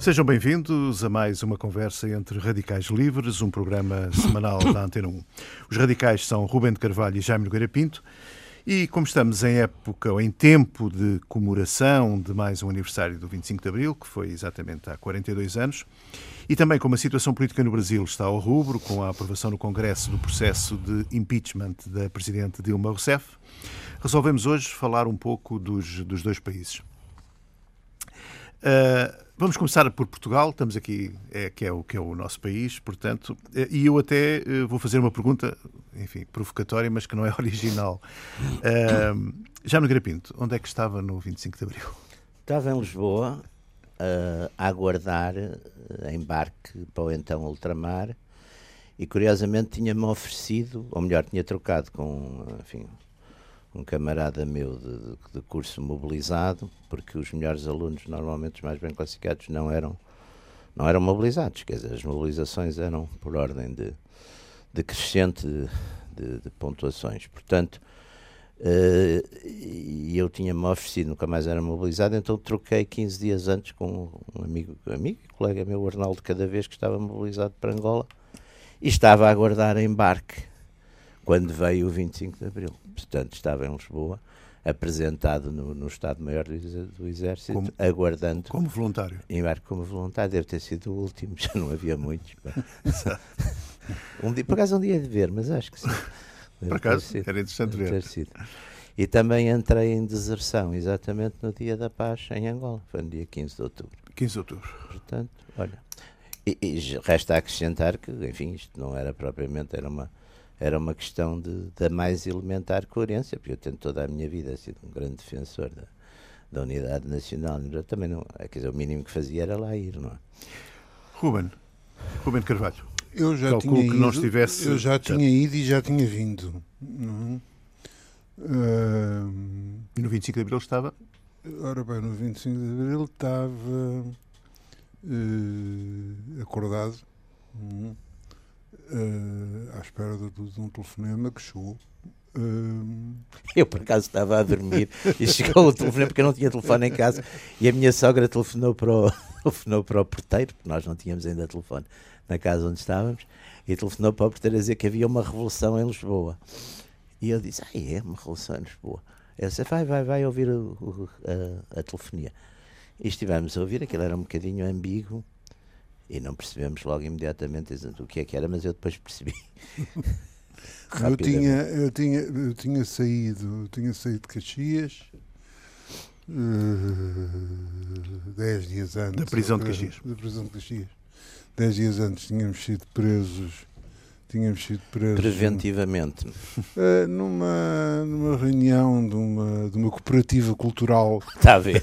Sejam bem-vindos a mais uma conversa entre Radicais Livres, um programa semanal da Antena 1. Os radicais são Rubem de Carvalho e Jaime Nogueira Pinto. E como estamos em época ou em tempo de comemoração de mais um aniversário do 25 de Abril, que foi exatamente há 42 anos, e também como a situação política no Brasil está ao rubro, com a aprovação no Congresso do processo de impeachment da Presidente Dilma Rousseff, resolvemos hoje falar um pouco dos, dos dois países. Uh, Vamos começar por Portugal, estamos aqui, é, que, é o, que é o nosso país, portanto, eh, e eu até eh, vou fazer uma pergunta, enfim, provocatória, mas que não é original. Uh, já no Grapinto, onde é que estava no 25 de Abril? Estava em Lisboa, uh, a aguardar uh, embarque para o então ultramar, e curiosamente tinha-me oferecido, ou melhor, tinha trocado com, enfim, um camarada meu de, de, curso mobilizado, porque os melhores alunos, normalmente os mais bem classificados, não eram, não eram mobilizados. Quer dizer, as mobilizações eram por ordem de, de crescente de, de pontuações. Portanto, uh, e eu tinha-me oferecido, nunca mais era mobilizado, então troquei 15 dias antes com um amigo, amigo colega meu, Arnaldo, cada vez que estava mobilizado para Angola, e estava a aguardar embarque quando veio o 25 de Abril. Portanto, estava em Lisboa, apresentado no, no Estado-Maior do, do, Exército, como, aguardando. Como voluntário. Embarque como voluntário, deve ter sido o último, já não havia muitos. um dia, por acaso, um dia de ver, mas acho que sim. Por acaso, era interessante ver. Sido. E também entrei em deserção, exatamente no dia da paz em Angola, foi no dia 15 de outubro. 15 de outubro. Portanto, olha. E, e resta acrescentar que, enfim, isto não era propriamente, era uma era uma questão de, da mais elementar coerência, porque eu tenho toda a minha vida sido um grande defensor da, da unidade nacional. Eu também não, quer dizer, o mínimo que fazia era lá ir, não é? Ruben, Ruben Carvalho. Eu já Calculo tinha que ido, não estivesse. Eu já tinha ido e já tinha vindo. Uhum. Uh, e no 25 de Abril estava? Ora bem, no 25 de Abril estava uh, acordado. Uhum uh, à espera de, de, um telefonema que chegou. Uh... Eu, por acaso, estava a dormir e chegou o telefonema porque eu não tinha telefone em casa e a minha sogra telefonou para o, telefonou para o porteiro, porque nós não tínhamos ainda telefone na casa onde estávamos, e telefonou para o porteiro a dizer que havia uma revolução em Lisboa. E eu disse: Ah, é uma revolução em Lisboa. Ele disse: Vai, vai, vai ouvir o, o, a, a telefonia. E estivemos a ouvir, aquilo era um bocadinho ambíguo e não percebemos logo imediatamente o que é que era, mas eu depois percebi. eu tinha, eu tinha, eu tinha saído, eu tinha saído de Caxias uh, dez dias antes. Da prisão de Caxias. Da prisão de Caxias. Dez dias antes tínhamos sido presos tínhamos sido presos. Preventivamente. Uh, numa, numa reunião de uma, de uma cooperativa cultural. Está a ver.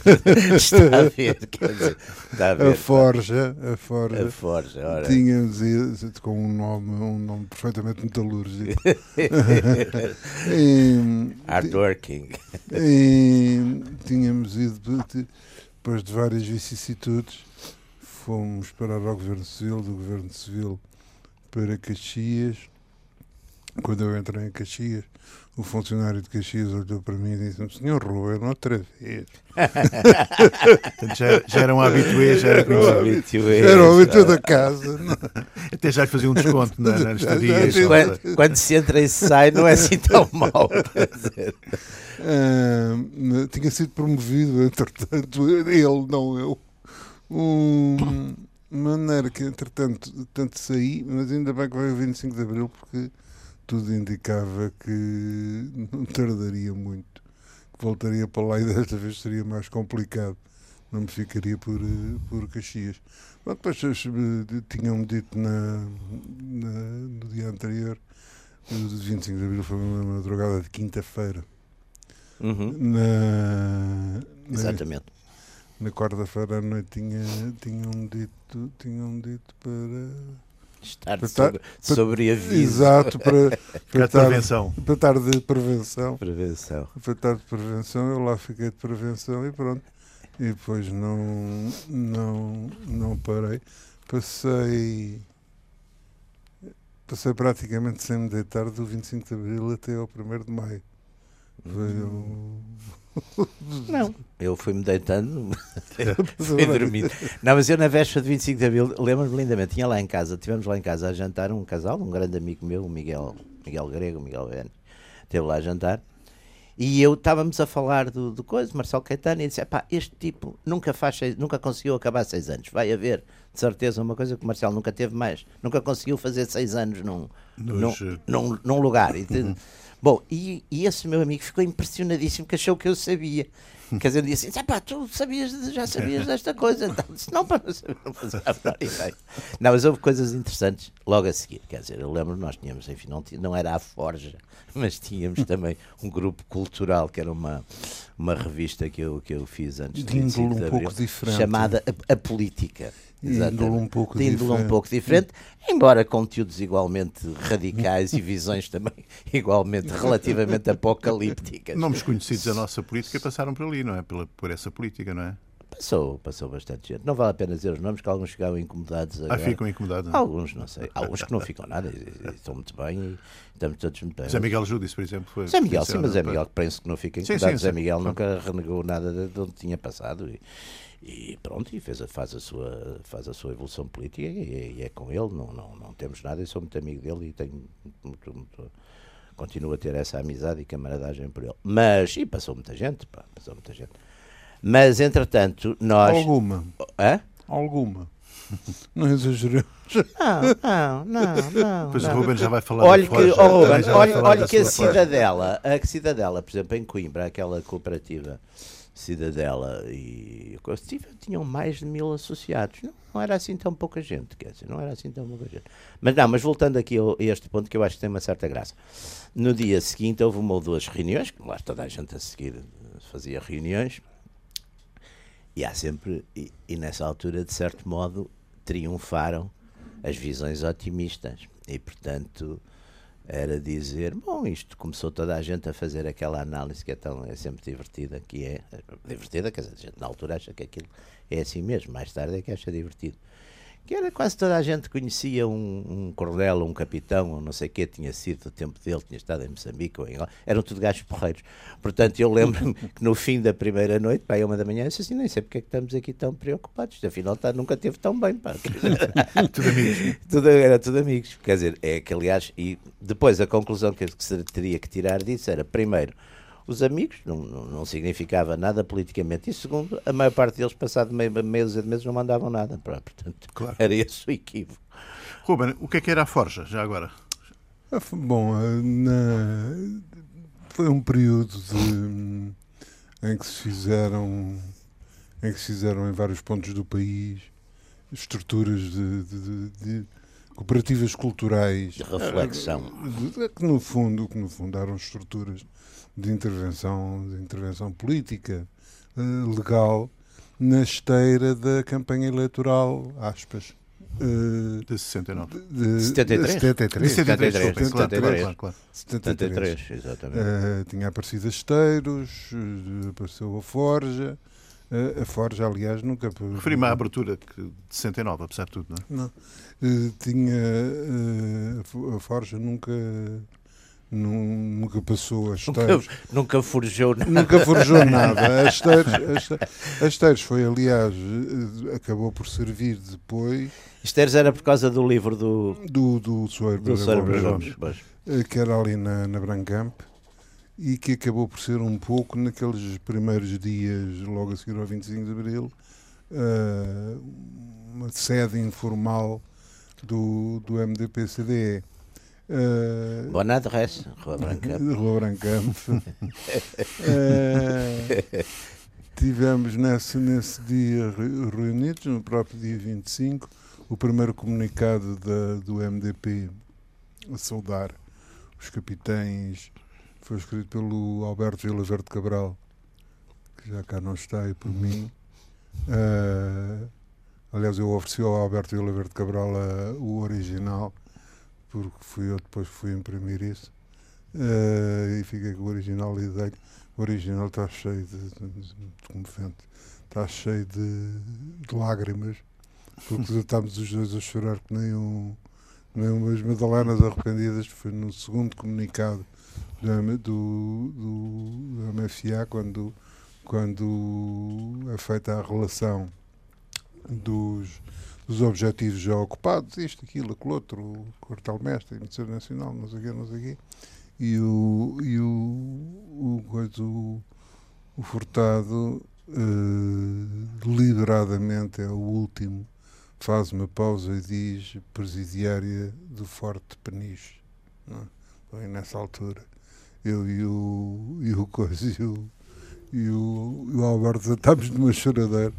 Está a ver. Quer dizer, está a, ver, a Forja. A Forja. A Forja, ora. Tínhamos ido com um nome, um nome perfeitamente metalúrgico. Hardworking. E, tínhamos ido, depois de várias vicissitudes, fomos parar ao Governo Civil, do Governo Civil para Caxias. Quando eu entrei em Caxias, o funcionário de Caxias olhou para mim e disse-me: Senhor Ruben, outra vez. já, já era um habitué, já era um habitué. Era um habitué da casa. Até já lhe fazia um desconto na, na estadia. Quando, quando, se entra e se sai, não é assim tão mal. Uh, tinha sido promovido, entretanto, ele, não eu. Um, maneira que, entretanto, tanto saí, mas ainda bem que veio o 25 de Abril, porque tudo indicava que não tardaria muito, que voltaria para lá e desta vez seria mais complicado. Não me ficaria por, por Caxias. Mas depois eh, tinham-me dito na, na, no dia anterior, o 25 de Abril foi uma madrugada de quinta-feira. Uhum. Na, Exatamente na quarta-feira à noite tinha, tinham dito, tinham dito para estar para sobre, para, sobre aviso. Exato, para, para, estar, prevenção. para estar de prevenção. Prevenção. Para estar de prevenção, eu lá fiquei de prevenção e pronto. E depois não, não, não parei. Passei passei praticamente sem me deitar do 25 de Abril até ao 1 de Maio. Foi o... Não, eu fui-me deitando, fui dormindo. Não, mas eu na véspera de 25 de Abril, lembro-me lindamente, tinha lá em casa, tivemos lá em casa a jantar um casal, um grande amigo meu, o Miguel, Miguel Grego, Miguel Bene, esteve lá a jantar, e eu estávamos a falar do, do coisa, Marcelo Caetano, e disse: pá, este tipo nunca, faz seis, nunca conseguiu acabar seis anos. Vai haver, de certeza, uma coisa que o Marcelo nunca teve mais. Nunca conseguiu fazer seis anos num, Nos... num, num, num lugar. E, Bom, e, e esse meu amigo ficou impressionadíssimo que achou que eu sabia. Quer dizer, disse assim: pá, tu sabias, já sabias desta coisa. Então, disse, não, para não saber, não fazia a menor ideia. Não, mas houve coisas interessantes logo a seguir. Quer dizer, eu lembro, nós tínhamos, enfim, não, não era a Forja, mas tínhamos também um grupo cultural, que era uma, uma revista que eu, que eu fiz antes de, de, de um pouco diferente. chamada a, a Política índole um pouco de índole um pouco diferente, embora conteúdos igualmente radicais e visões também igualmente relativamente apocalípticas. Nomes conhecidos da nossa política passaram por ali, não é? Pela, por essa política, não é? Passou, passou bastante gente. Não vale a pena dizer os nomes, que alguns ficavam incomodados. Ah, agora. Ah, ficam incomodados? Não? Alguns, não sei. Alguns que não ficam nada estão muito bem e estamos todos muito bem. Zé Miguel Júdice, por exemplo, foi. Zé Miguel, sim, mas Zé Miguel, penso que não fica incomodado. Sim, sim, Zé Miguel sim. nunca renegou nada de onde tinha passado e, e pronto, e fez a, faz, a sua, faz a sua evolução política e, e, é com ele, não, não, não temos nada, eu sou muito amigo dele e tenho muito, muito continuo a ter essa amizade e camaradagem por ele. Mas, e passou muita gente, pá, passou muita gente. Mas, entretanto, nós... Alguma. Hã? Alguma. Não exageremos. Não, não, não, não. Pois o Ruben já vai falar olha que, oh, Ruben, olha, olha que a Cidadela, a Cidadela, por exemplo, em Coimbra, aquela cooperativa Cidadela e Costivo tinham mais de mil associados. Não, não, era assim tão pouca gente, quer dizer, não era assim tão pouca gente. Mas não, mas voltando aqui a este ponto que eu acho que tem uma certa graça. No dia seguinte houve uma ou duas reuniões, que lá toda a gente a seguir fazia reuniões, e há sempre, e, e nessa altura, de certo modo, triunfaram as visões otimistas. E, portanto, era dizer, bom, isto começou toda a gente a fazer aquela análise que é, tão, é sempre divertida, que é, divertida, quer dizer, a gente na altura acha que aquilo é assim mesmo, mais tarde é que acha divertido que era quase toda a gente conhecia um, um coronel, um capitão, ou não sei o que, tinha sido do tempo dele, tinha estado em Moçambique ou em Angola, eram tudo gajos porreiros. Portanto, eu lembro-me que no fim da primeira noite, pá, uma da manhã, eu disse assim, nem sei porque é que estamos aqui tão preocupados, afinal tá, nunca teve tão bem, pá. tudo amigos. Tudo, era tudo amigos. Quer dizer, é que aliás, e depois a conclusão que se teria que tirar disso era, primeiro, os amigos, não, não, não, significava nada politicamente. E segundo, a maior parte deles, passado meio, meio de meses, não mandavam nada. Portanto, claro. era esse o equívoco. Ruben, o que é que era a Forja, já agora? Bom, na... foi um período de... em que se fizeram em que se fizeram em vários pontos do país estruturas de, de, de cooperativas culturais de reflexão que no fundo que no fundo eram estruturas de intervenção, de intervenção política, uh, legal, na esteira da campanha eleitoral, aspas. Uh, de 69. De, de 73? 73. 73, 73, 73, claro, claro. 73, exatamente. Uh, tinha aparecido a Esteiros, apareceu a Forja. Uh, a Forja, aliás, nunca. Referi-me à abertura de 69, apesar de tudo, não é? Não. tinha. a Forja nunca nunca passou a Esteiros. Nunca, nunca forjou nada. Nunca forjou nada. A Esteiros, a Esteiros foi, aliás, eh, acabou por servir depois. Esteiros era por causa do livro do. Do, do Soeiro Gomes, eh, que era ali na, na Brancamp e que acabou por ser um pouco naqueles primeiros dias, logo a seguir ao 25 de Abril, uh, uma sede informal do, do MDP-CDE. Uh, Boa adresse, Rua Brancamp. Rua Brancamp. uh, tivemos nesse, nesse dia reunidos, no próprio dia 25, o primeiro comunicado da, do MDP a saudar os capitães. Foi escrito pelo Alberto Vila Verde Cabral, que já cá não está, e por mim. Uh, aliás, eu ofereci ao Alberto Vila Verde Cabral o original porque fui eu depois fui imprimir isso uh, e fiquei com o original e dei o original está cheio de, de, de comovente, está cheio de, de, lágrimas, porque estávamos os dois a chorar que nem, um, nem umas madalenas arrependidas. Foi no segundo comunicado do, do, do MFA quando, quando é feita a relação dos, dos objetivos já ocupados, isto, aquilo, aquilo outro, o quartel-mestre, a Nacional, não sei o quê, não sei o quê, e o, e o, o, coisa, o, o Furtado uh, deliberadamente é o último, faz uma pausa e diz presidiária do Forte Peniche. Não é? nessa altura, eu e o, e o Coisa e o, e o, e o Alberto estávamos numa choradeira.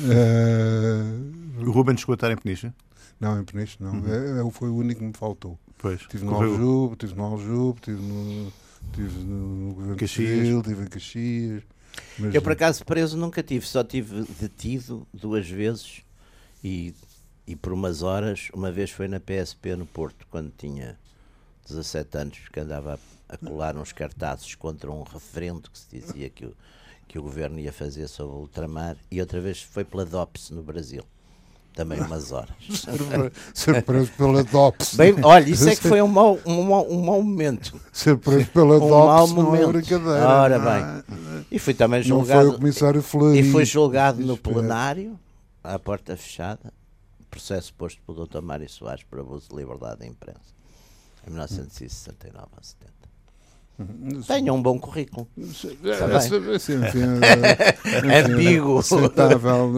Uh, o Ruben chegou a estar em Peniche? Não, em Peniche não. Uhum. É, é, foi o único que me faltou. Pois. Estive no Aljube, estive no Aljube, estive no, tive no Governo Caxias. Civil, estive em Caxias. Mas... Eu, por acaso, preso nunca tive, só tive detido duas vezes e, e por umas horas. Uma vez foi na PSP no Porto, quando tinha 17 anos, que andava a, a colar uns cartazes contra um referendo que se dizia que o, que o governo ia fazer sobre o ultramar, e outra vez foi pela DOPS no Brasil também umas horas. Ser preso pela DOPS. Bem, olha, isso é que foi um mau, um mau, um mau momento. Ser preso pela um DOPS não é brincadeira. Ora bem. E fui também julgado. Não foi o comissário Fleury. E foi julgado no plenário, à porta fechada, processo posto pelo Dr. Mário Soares por abuso de liberdade de imprensa, em 1969 a 70. Tenha um bom currículo. É ambíguo. Aceitável.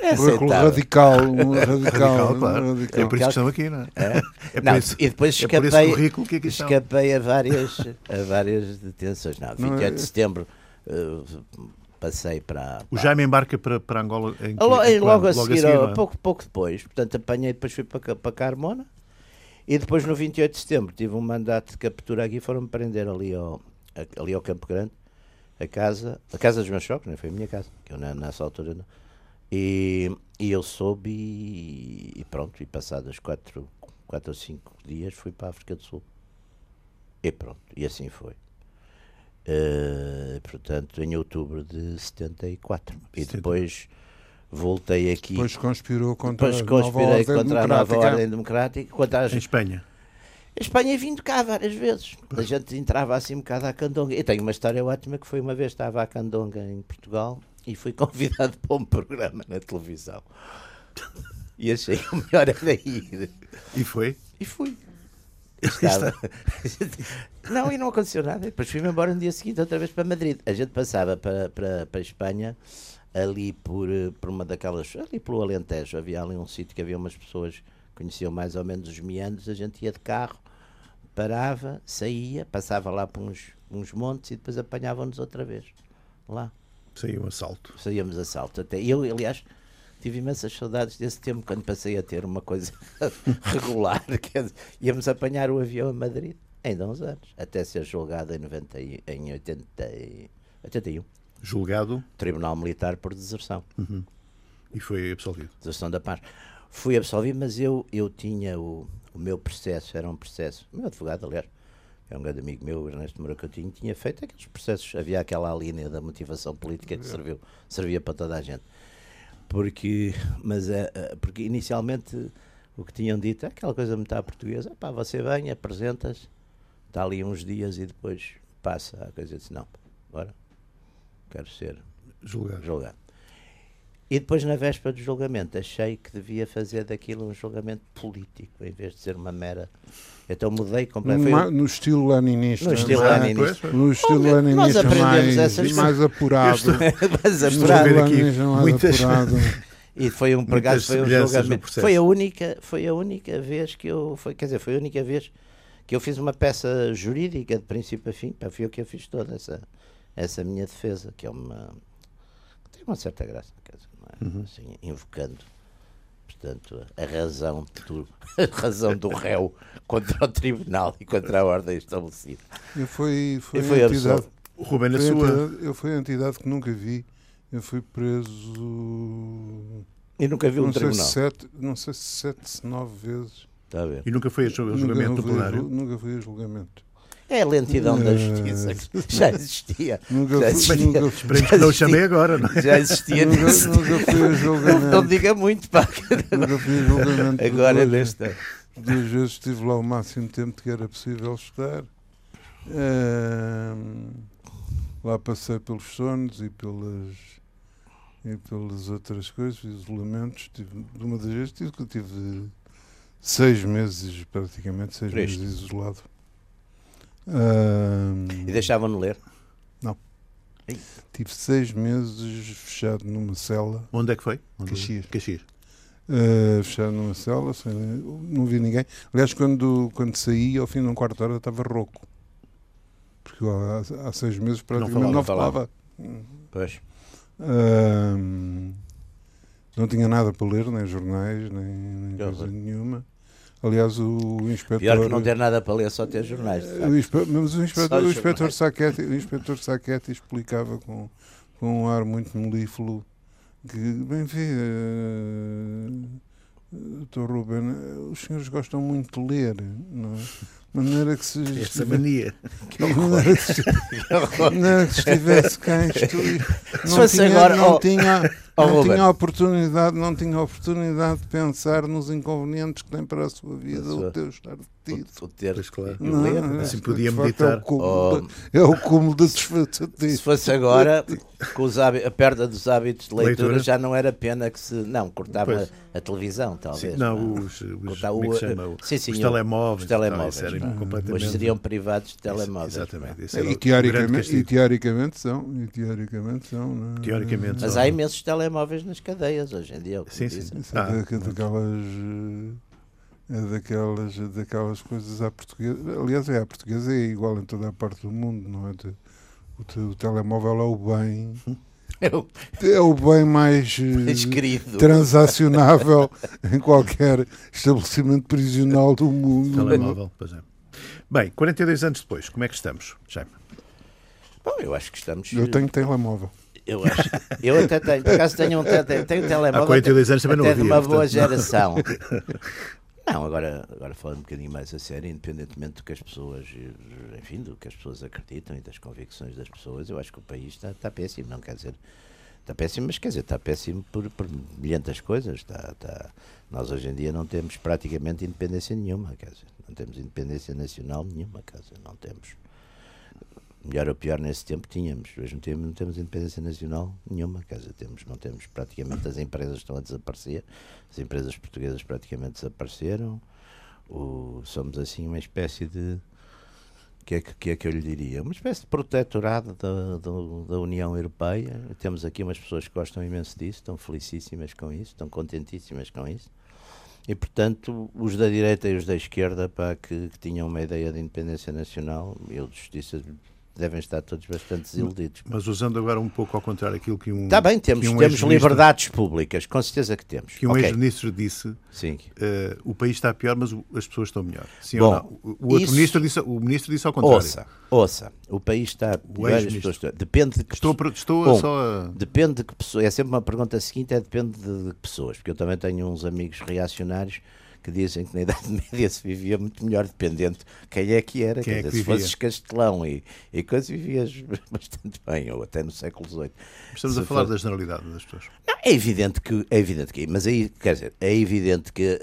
É currículo radical. Radical, claro. Radical. É por isso que estão aqui, não é? é. é não, isso, e depois escapei, é que escapei a várias, a várias detenções. Não, 28 é... de setembro uh, passei para, para, O Jaime embarca para, para Angola em, logo, em logo, a seguir, logo a seguir pouco, pouco depois. Portanto, apanhei, depois fui para, para Carmona e depois, no 28 de setembro, tive um mandato de captura aqui, foram-me prender ali ao, ali ao Campo Grande, a casa, a casa dos meus sogros, não foi a minha casa, que eu nessa altura não. E, e eu soube e, e pronto, e passados quatro, quatro ou cinco dias fui para a África do Sul. E pronto, e assim foi. Uh, portanto, em outubro de 74. E depois voltei aqui. Depois conspirou contra, depois conspirei a, contra a nova ordem democrática. Contra as... Em Espanha. A Espanha vindo cá várias vezes. A gente entrava assim um bocado à candonga. Eu tenho uma história ótima que foi uma vez estava à candonga em Portugal e fui convidado para um programa na televisão. E achei o melhor era ir. E foi? E fui. Estava... não, e não aconteceu nada. Depois fui-me embora no dia seguinte outra vez para Madrid. A gente passava para, para, para a Espanha ali por, eh, por uma daquelas, ali pelo Alentejo, havia ali um sítio que havia umas pessoas que conheciam mais ou menos os meandros, a gente ia de carro, parava, saía, passava lá por uns, uns montes e depois apanhavam-nos outra vez, lá. Saía um assalto. Saíamos assalto. Até eu, aliás, tive imensas saudades desse tempo quando passei a ter uma coisa regular, íamos apanhar o avião a Madrid, ainda há uns anos, até ser julgado em, 90, em 80, 81 julgado? Tribunal Militar por deserção. Uhum. E foi absolvido? Deserção da paz. Fui absolvido, mas eu, eu tinha o, o meu processo, era um processo, o meu advogado, aliás, é um grande amigo meu, Ernesto Moura Coutinho, tinha feito aqueles processos, havia aquela linha da motivação política que serviu, servia para toda a gente. Porque, mas, é, porque inicialmente o que tinham dito é aquela coisa muito à portuguesa, pá, você vem, apresentas, está ali uns dias e depois passa a coisa, disse, não, agora quero ser julgado. julgado. E depois, na véspera do julgamento, achei que devia fazer daquilo um julgamento político, em vez de ser uma mera. Então mudei completamente. No, no estilo leninista. No estilo ah, leninista. No estilo Bom, leninista mais, essas mais apurado. Estou, mais apurado. Aqui muitas... apurado. E foi um, por foi um julgamento. Foi a única, foi a única vez que eu, foi, quer dizer, foi a única vez que eu fiz uma peça jurídica de princípio a fim, foi o que eu fiz toda essa essa minha defesa, que é uma. que tem uma certa graça, é? uhum. assim, invocando portanto, a razão, do, a razão do réu contra o tribunal e contra a ordem estabelecida. Eu fui, foi, foi a entidade, o Ruben, foi sua... Entidade, eu fui a entidade que nunca vi. Eu fui preso. E nunca vi um tribunal? Sete, não sei se sete, nove vezes. Está a ver. E nunca foi a julgamento do plenário? Nunca fui a julgamento. É a lentidão da justiça que já existia. Nunca, já existia. Nunca, que não chamei agora, não é? Já existia. nunca, nunca fui a julgamento. Não, diga muito, pá. Nunca fui a julgamento. Agora nesta. Duas vezes estive lá o máximo tempo que era possível estar. Lá passei pelos sonos e pelas e pelas outras coisas, isolamentos. Tive, de uma das vezes tive, tive seis meses, praticamente seis Triste. meses isolado. Uh, E deixavam-no ler? tive seis meses fechado numa cela, Onde é que foi? Onde... Caxias. Caxias. uh, fechado numa cela, sem, não vi ninguém. Aliás, quando, quando saí, ao fim de um quarto de hora, estava rouco. Porque há, há seis meses praticamente não falava, falava. Pois. Ahm, não tinha nada para ler, nem jornais, nem, nem coisa nenhuma. Aliás, o inspetor. Pior que não ter nada para ler, só ter jornais. o inspe- mas o inspetor, o inspetor. Sacchetti, o inspetor Sacchetti explicava com, com um ar muito melífluo que, bem vê, eh, Dr. Ruben, eh, os senhores gostam muito de ler, não é? De maneira que se Essa mania. de maneira que se- maneira que se estivesse cá isto, não fosse tinha, agora, não ó, tinha, ó, não tinha oportunidade, não tinha oportunidade de pensar nos inconvenientes que tem para a sua vida o teu estar detido. O, o ter Pois claro. e o ler. Não, Assim é, podia de facto, meditar. É o cúmulo, Oh. é o cúmulo da Se desfatice. fosse agora, com os hábi- a perda dos hábitos de leitura, Leitura. já não era pena que se. Não, cortava Pois. a, a televisão, Sim, talvez. não, os, os, Cortar como é o- que se chama? O- sim, sim, os telemóveis. os telemóveis, era não. completamente... Hoje seriam privados de telemóveis. Exatamente. esse era o E grande teoricamente, e teoricamente são. E teoricamente são. não é? Teoricamente Mas são. há imensos telemóveis nas cadeias hoje em dia. Sim, sim. é Ah, da- daquelas. eh, É daquelas, é daquelas coisas à portuguesa. Aliás, é à portuguesa, é igual em toda a parte do mundo, não é? De- O, te- o telemóvel é o bem. É o bem mais eh, escrito. transacionável em qualquer estabelecimento prisional do mundo. Telemóvel, pois é. Bem, 42 anos depois, como é que estamos, Jaime? Bom, eu acho que estamos. Eu tenho telemóvel. Eu, acho, eu até tenho, por acaso tenho um, te- tenho, tenho um telemóvel. Há 42 anos também não até de havia, uma boa portanto. geração. Não, agora, agora falando um bocadinho mais a sério, independentemente do que as pessoas, enfim, do que as pessoas acreditam e das convicções das pessoas, eu acho que o país está, está péssimo, não quer dizer, está péssimo, mas quer dizer, está péssimo por, por milhentas coisas. Está, está, nós hoje em dia não temos praticamente independência nenhuma, quer dizer, não temos independência nacional nenhuma, quer dizer, não temos. Melhor ou pior nesse tempo tínhamos, hoje não temos, não temos independência nacional nenhuma, quer dizer, temos, não temos praticamente as empresas estão a desaparecer, as empresas portuguesas praticamente desapareceram, o, somos assim uma espécie de que é que, que é que eu lhe diria? Uma espécie de protetorado da, da, da União Europeia. Temos aqui umas pessoas que gostam imenso disso, estão felicíssimas com isso, estão contentíssimas com isso. E, portanto, os da direita e os da esquerda, pá, que, que tinham uma ideia de independência nacional, eu de justiça, devem estar todos bastante desiludidos. Mas usando agora um pouco ao contrário aquilo que um. Está bem, temos, um temos liberdades públicas, com certeza que temos. Que um Ok, ex-ministro disse Sim. eh, o país está pior, mas as pessoas estão melhor. Sim Bom, ou não? O, outro isso- ministro disse, o ministro disse ao contrário. Ouça, ouça, o país está pior, as pessoas estão- Depende de que Estou, pessoa- estou Bom, só a. Depende de que pessoa. É sempre uma pergunta seguinte: é depende de, de pessoas. Porque eu também tenho uns amigos reacionários que dizem que na Idade Média se vivia muito melhor, dependendo quem é que era. Quem é que dizer, se fosses Castelão e, e coisas, vivias bastante bem, ou até no século XVIII. Estamos Se a falar for- da generalidade das pessoas. Não, é evidente que. É evidente que. Mas aí, quer dizer, é evidente que.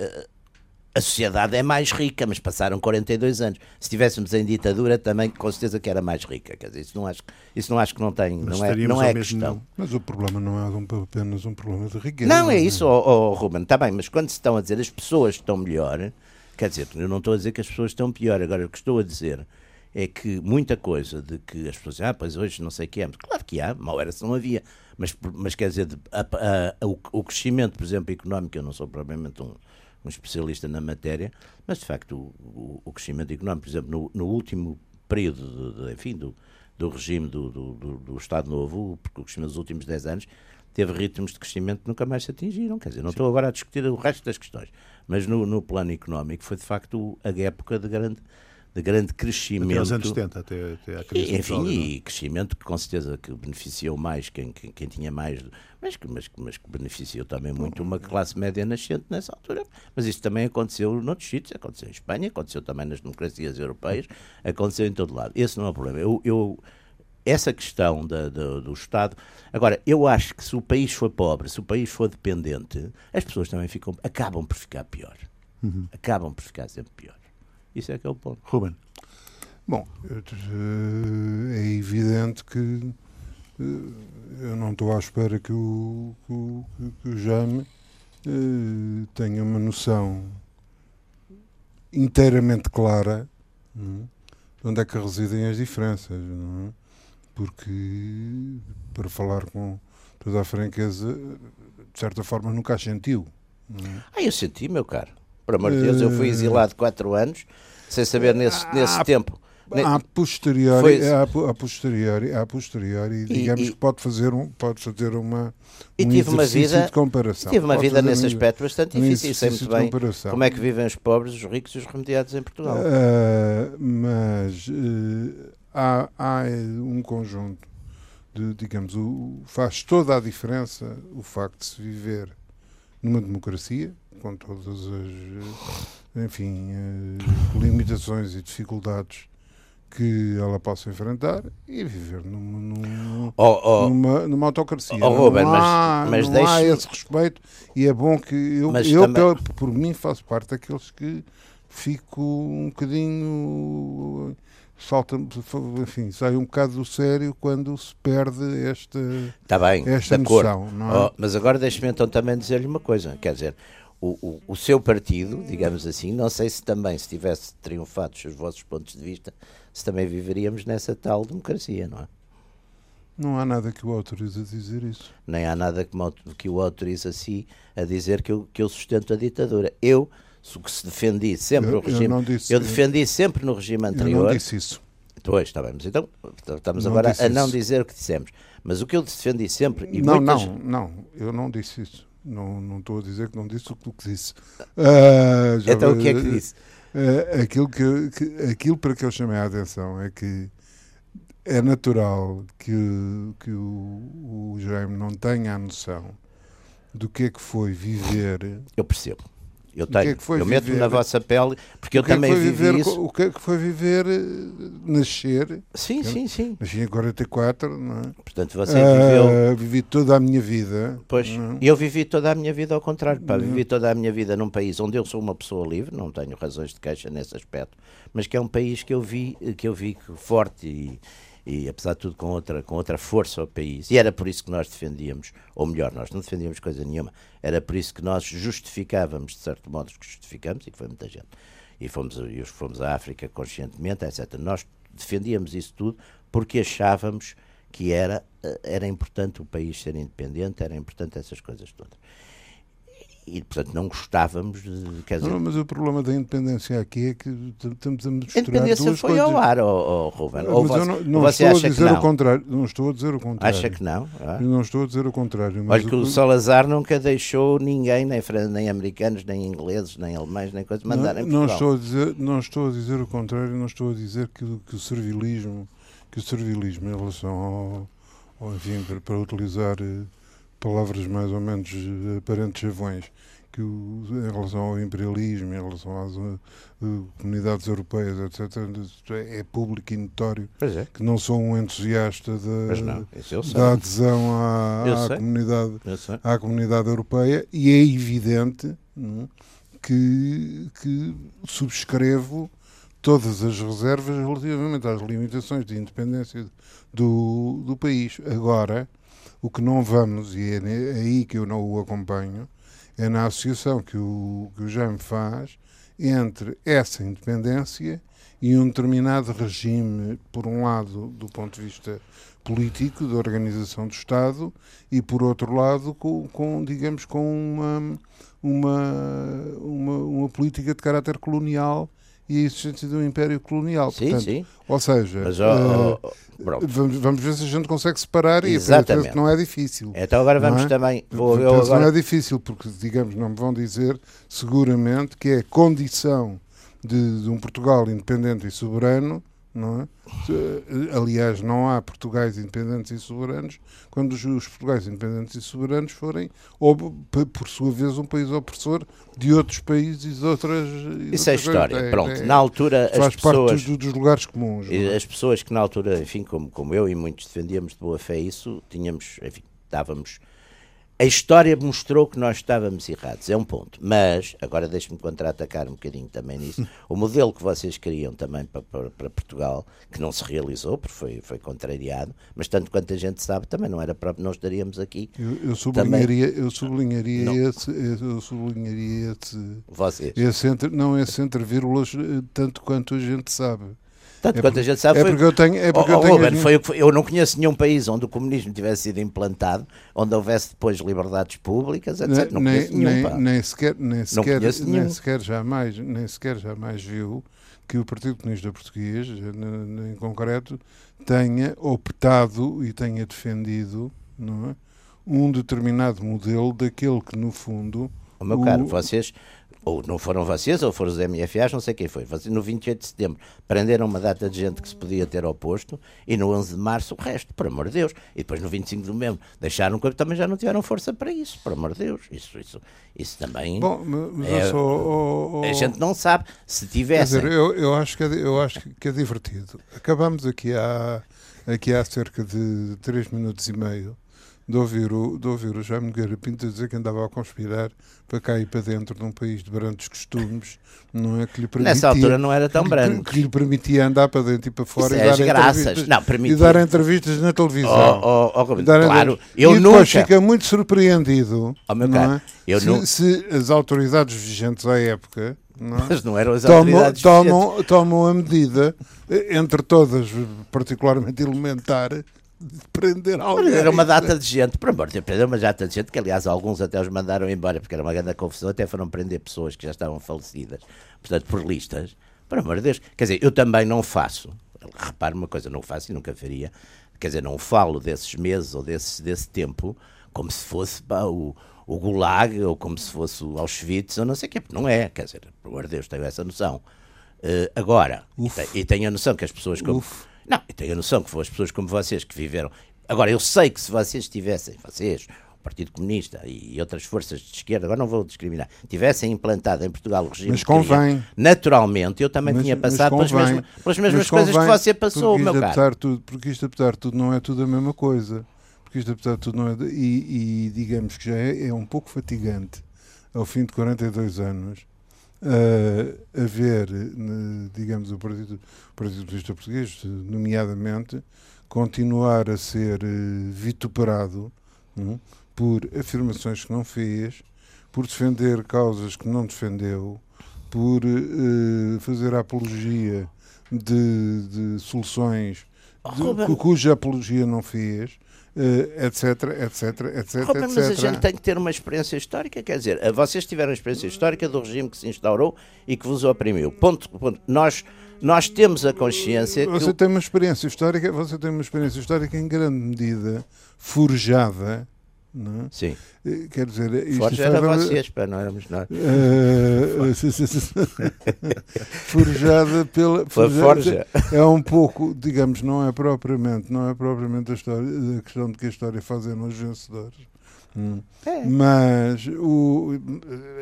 A sociedade é mais rica, mas passaram 42 anos. Se estivéssemos em ditadura, também com certeza que era mais rica. Quer dizer, isso não acho, isso não, acho que não tem. Mas Não é, não é questão. Mas o problema não é um- apenas um problema de riqueza. Não, é né? isso, ó, ó, Ruben, está bem, mas quando se estão a dizer as pessoas estão melhor, quer dizer, eu não estou a dizer que as pessoas estão pior, agora o que estou a dizer é que muita coisa de que as pessoas dizem, ah, pois hoje não sei o que é, mas claro que há, mal era se não havia, mas, mas quer dizer, de- a- a- o, o crescimento, por exemplo, económico, eu não sou propriamente um, um especialista na matéria, mas de facto o, o- crescimento económico, por exemplo, no, no último período, de, de- enfim, do, do regime do, do, do- do Estado Novo, porque o crescimento dos últimos 10 anos teve ritmos de crescimento que nunca mais se atingiram. Quer dizer, não estou agora a discutir o resto das questões, mas no, no plano económico foi de facto a época de grande, de grande Até crescimento. aos anos 70, até, até à crise enfim, petróleo, é? e crescimento que com certeza que beneficiou mais quem, quem, quem tinha mais, mas que, mas, mas que beneficiou também muito uma classe média nascente nessa altura. Mas isso também aconteceu noutros sítios, aconteceu em Espanha, aconteceu também nas democracias europeias, aconteceu em todo lado. Esse não é o problema. Eu, eu- essa questão da- da- do Estado. Agora, eu acho que se o país for pobre, se o país for dependente, as pessoas também ficam, acabam por ficar pior. Uhum. Acabam por ficar sempre pior. Isso é que é o ponto. Ruben, Bom, eh, é evidente que eh, eu não estou à espera que o, que o, que o Jaime eh, tenha uma noção inteiramente clara hum, de onde é que residem as diferenças, não é? Porque, para falar com toda a franqueza, de certa forma nunca as sentiu. não é? Ah, eu senti, meu caro. Por amor de Deus, eu fui exilado quatro anos, sem saber nesse, nesse ah, tempo. A posteriori, Foi- a, po- a posteriori, a posteriori, digamos e- que pode fazer, um, pode fazer uma, E um tive uma vida- de comparação. Tive uma Pode vida nesse um- aspecto bastante um difícil. Sei muito bem comparação. como é que vivem os pobres, os ricos e os remediados em Portugal. Ah, mas eh, há, há um conjunto de, digamos, o, faz toda a diferença o facto de se viver numa democracia, com todas as, eh, enfim, eh, limitações e dificuldades que ela possa enfrentar e viver numa, num- Oh, oh, numa, numa autocracia. Oh, Ruben, não mas- há, mas não há esse respeito e é bom que eu, Mas eu também- pela- por mim faço parte daqueles que fico um bocadinho salta enfim, sai um bocado do sério quando se perde esta, Está bem, esta noção, é? Oh, mas agora deixe-me então também dizer-lhe uma coisa. Quer dizer, o, o, o seu partido, digamos assim, não sei se também, se tivesse triunfado os vossos pontos de vista, se também viveríamos nessa tal democracia, não é? Não há nada que o autorize a dizer isso. Nem há nada que, o autorize a si a dizer que eu, que eu sustento a ditadura. Eu, se que se defendi sempre Eu- o eu regime. não disse- eu defendi sempre no regime Eu anterior. não disse isso. Pois, está bem, mas então estamos Não agora a não isso. dizer o que dissemos. Mas o que eu defendi sempre. E não, muitas- não, não, eu não disse isso. Não, não estou a dizer que não disse o que- disse. Ah, já Então o que é que disse? Eh, aquilo, que, que- aquilo para que eu chamei a atenção é que é natural que, que o, o Jaime não tenha a noção do que é que foi viver. Eu percebo. Eu que é tenho. que foi eu meto-me na vossa pele, porque eu que é que também foi vivi viver, isso. O que é que foi viver, eh, nascer, Sim, sim, sim. nasci em 44, não é? Portanto, você viveu. Ah, vivi toda a minha vida. Pois, não é? eu vivi toda a minha vida ao contrário. Pá, Não. vivi toda a minha vida num país onde eu sou uma pessoa livre, não tenho razões de queixa nesse aspecto, mas que é um país que eu vi, que eu vi que forte e, e apesar de tudo com outra, com outra força ao país. E era por isso que nós defendíamos, ou melhor, nós não defendíamos coisa nenhuma, era por isso que nós justificávamos, de certo modo, que justificamos, e foi muita gente. E fomos, e fomos à África conscientemente, etc. Nós defendíamos isso tudo porque achávamos que era, eh, era importante o país ser independente, era importante essas coisas todas. E, portanto, não gostávamos de. Quer dizer, Não, mas o problema da independência aqui é que estamos a a misturar independência duas foi coisas. ao ar, oh, oh, Ruben. Ou mas você, eu não, não você estou a dizer o não? contrário. Não estou a dizer o contrário. Acha que não? Ah. Eu não estou a dizer o contrário. Mas Olha que o que- Salazar nunca deixou ninguém, nem, nem americanos, nem ingleses, nem alemães, nem coisa, mandar em não, não estou a dizer não estou a dizer o contrário não estou a dizer que, o- que o servilismo que o servilismo em relação ao, ao enfim para, para utilizar eh, palavras mais ou menos eh, aparentes chavões que o, em relação ao imperialismo em relação às eh, comunidades europeias etc é, é público e notório é, que não sou um entusiasta da, não, da adesão à, à comunidade à comunidade europeia e é evidente é, que, que subscrevo todas as reservas relativamente às limitações de independência do, do país. Agora, o que não vamos, e é é aí que eu não o acompanho, é na associação que o, que o Jaime faz entre essa independência e um determinado regime, por um lado, do ponto de vista político, da organização do Estado, e por outro lado, com, com, digamos, com uma, uma, uma, uma política de caráter colonial e a existência de um império colonial. Sim, Portanto, sim. Ou seja, Mas, ó, pronto. vamos, vamos ver se a gente consegue separar e Exatamente. que não é difícil. Então agora vamos é? também. Vou, agora, Não é difícil, porque, digamos, não me vão dizer seguramente que é condição de, de um Portugal independente e soberano, não é? Se- Aliás, não há Portugais independentes e soberanos quando os, Portugais independentes e soberanos forem, ou, por sua vez, um país opressor de outros países e de outras. isso é história. É- Pronto, é- na altura as faz pessoas. parte dos, dos lugares comuns. é? As pessoas que na altura, enfim, como, como eu e muitos defendíamos de boa fé isso, tínhamos, enfim, dávamos a história mostrou que nós estávamos errados, é um ponto. Mas, agora deixe-me contra-atacar um bocadinho também nisso. O modelo que vocês queriam também para, para, para, Portugal, que não se realizou, porque foi, foi contrariado, mas tanto quanto a gente sabe, também não era próprio, não estaríamos aqui. Eu, eu sublinharia, também, eu sublinharia esse, eu sublinharia esse, vocês. esse entre, não esse entre vírgulas, eh, tanto quanto a gente sabe. Tanto é quanto a gente sabe, é foi... porque eu tenho, é porque oh, eu, tenho Ruben, foi, eu não conheço nenhum país onde o comunismo tivesse sido implantado, onde houvesse depois liberdades públicas, etc. Não, não nem, nenhum, nem, nem, sequer, nem sequer, nem sequer jamais, nem sequer jamais viu que o Partido Comunista Português, em concreto, tenha optado e tenha defendido, é, um determinado modelo daquele que no fundo o meu caro, vocês ou não foram vocês, ou foram os MFAs, não sei quem foi. No 28 de setembro prenderam uma data de gente que se podia ter oposto e no 11 de março o resto, por amor de Deus. E depois no 25 de novembro deixaram que também já não tiveram força para isso, por amor de Deus. Isso, isso, isso também. Bom, mas é, só, oh, oh, a gente não sabe se tivesse. Quer dizer, eu, eu, acho que é, eu acho que é divertido. Acabamos aqui há, aqui há cerca de 3 minutos e meio de ouvir o, de ouvir o Jaime Nogueira Pinto dizer que andava a conspirar para cair para dentro de um país de brandos costumes, não é? Que lhe permitia, Nessa altura não era tão branco. Que, que, lhe permitia andar para dentro e para fora Isso e, é dar entrevistas, não, e dar entrevistas na televisão. Oh, oh, oh, claro, eu e nunca... depois fica muito surpreendido oh, meu não é? eu se, se as autoridades vigentes à época não é? Mas não eram as tomam, autoridades tomam, tomam a medida, entre todas particularmente elementar, de prender alguém. Era uma data de gente, por amor de Deus, prender uma data de gente, que aliás alguns até os mandaram embora, porque era uma grande confusão, até foram prender pessoas que já estavam falecidas, portanto, por listas. Por amor de Deus. Quer dizer, eu também não faço, repare uma coisa, não faço e nunca faria, quer dizer, não falo desses meses ou desse, desse tempo como se fosse pá, o, o Gulag ou como se fosse o Auschwitz ou não sei o quê, não é, quer dizer, por amor de Deus, tenho essa noção. Uh, agora, e, e, tenho a noção que as pessoas como. Uf não, eu tenho a noção que foram as pessoas como vocês que viveram. Agora, eu sei que se vocês tivessem, vocês, o Partido Comunista e outras forças de esquerda, agora não vou discriminar, tivessem implantado em Portugal o regime mas convém. naturalmente eu também mas, tinha passado pelas mesmas, pelas mesmas coisas que você passou, meu caro. Tudo, porque isto, apesar de tudo, não é tudo a mesma coisa. Porque isto, apesar de tudo, não é. E, e digamos que já é, é um pouco fatigante, ao fim de 42 anos, uh, a ver, digamos, o Partido, o Partido Comunista Português, nomeadamente, continuar a ser uh, vituperado um, por afirmações que não fez, por defender causas que não defendeu, por uh, fazer apologia de, de soluções de, cuja apologia não fez etc, etc, etc, oh, Mas a gente tem que ter uma experiência histórica, quer dizer, eh, vocês tiveram a experiência histórica do regime que se instaurou e que vos oprimiu. Ponto, ponto. Nós, nós temos a consciência Você que... tem uma experiência histórica, você tem uma experiência histórica em grande medida forjada não é? Sim. Eh, quer dizer, Forja era vocês, pá, não éramos nós. Uh, forjada pela. Foi forja. É um pouco, digamos, não é propriamente, não é propriamente a, história, a questão de que a história fazem nos vencedores. Hum. É. Mas o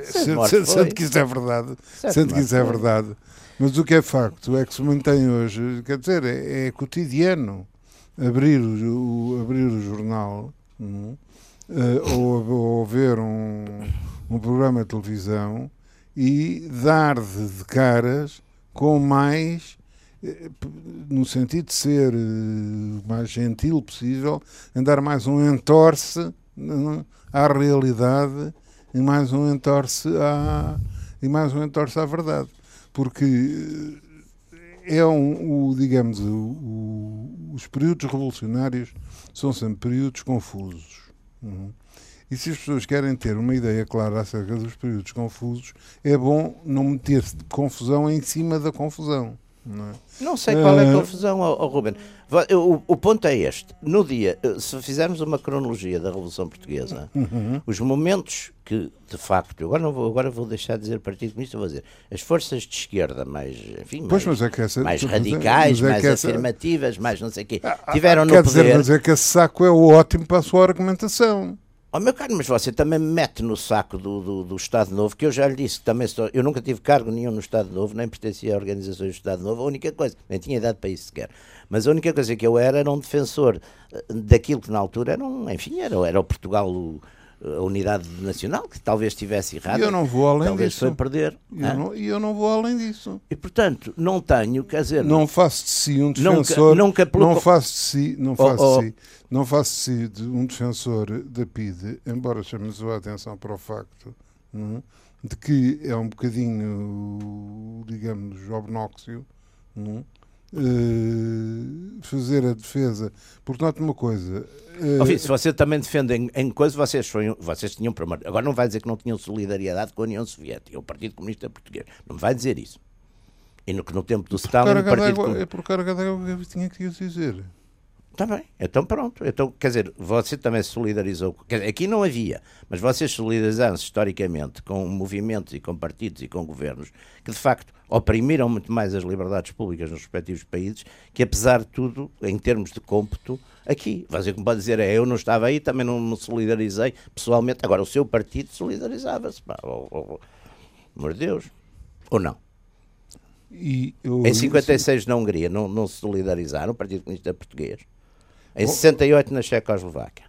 sendo, sendo que isso é verdade, sendo que isso é verdade, mas o que é facto é que se mantém hoje, quer dizer, é, é cotidiano abrir o, o, abrir o jornal. Hum, uh, ou, ou ver um, um programa de televisão e dar-de de caras com mais eh, no sentido de ser o mais gentil possível, andar mais um entorce à realidade e mais um entorce à, e mais um entorce à verdade. Porque é um, o, digamos, o, o, os períodos revolucionários são sempre períodos confusos. Uhum. E se as pessoas querem ter uma ideia clara acerca dos períodos confusos, é bom não meter-se de confusão em cima da confusão. Não, é? não sei qual é a ah, confusão, oh, oh, Ruben. O, o, ponto é este: no dia, eh, se fizermos uma cronologia da Revolução Portuguesa, uhum. os momentos que, de facto, agora, não vou, agora vou deixar de dizer Partido Comunista, vou dizer as forças de esquerda mais, enfim, pois, mais, é essa, mais radicais, é mais essa, afirmativas, mais não sei o quê, ah, ah, tiveram no quer poder. Dizer, mas é que esse saco é ótimo para a sua argumentação. Oh, meu caro, mas você também me mete no saco do, do, do, Estado Novo, que eu já lhe disse que também estou, eu nunca tive cargo nenhum no Estado Novo, nem pertencia a organizações do Estado Novo, a única coisa, nem tinha idade para isso sequer. Mas a única coisa que eu era era um defensor eh, daquilo que na altura era um, enfim, era, era o Portugal a unidade nacional, que talvez estivesse errada. Eu não vou além talvez disso. foi perder. E eu, não, eu não vou além disso. E portanto, não tenho, quer dizer, Não faço de si um Nunca- defensor. nunca pelo não faço de si, não Oh, faço oh. de si, não faço de si de um defensor da PIDE, embora chame-se a atenção para o facto não é? de que é um bocadinho, digamos, obnóxio não Eh, fazer a defesa. Porque note uma coisa. Ó, filho, se você também defende em, em coisa, vocês, foi, vocês tinham. Agora não vai dizer que não tinham solidariedade com a União Soviética, o Partido Comunista Português. Não vai dizer isso. E no, que no tempo do Stalin, carga d'água- é por carga d'água que eu tinha que dizer. Está bem, então pronto. Então, quer dizer, você também se solidarizou. Quer dizer, aqui não havia, mas vocês solidarizaram-se historicamente com movimentos e com partidos e com governos que de facto oprimiram muito mais as liberdades públicas nos respectivos países, que apesar de tudo, em termos de cômputo, aqui. Você como pode dizer, é, eu não estava aí, também não me solidarizei pessoalmente. Agora, o seu partido solidarizava-se. oh, oh, oh. De Deus. Ou não? Eu, Em 56 na Hungria não, não se solidarizaram, o Partido Comunista Português. Em Oh. 68 na Checoslováquia.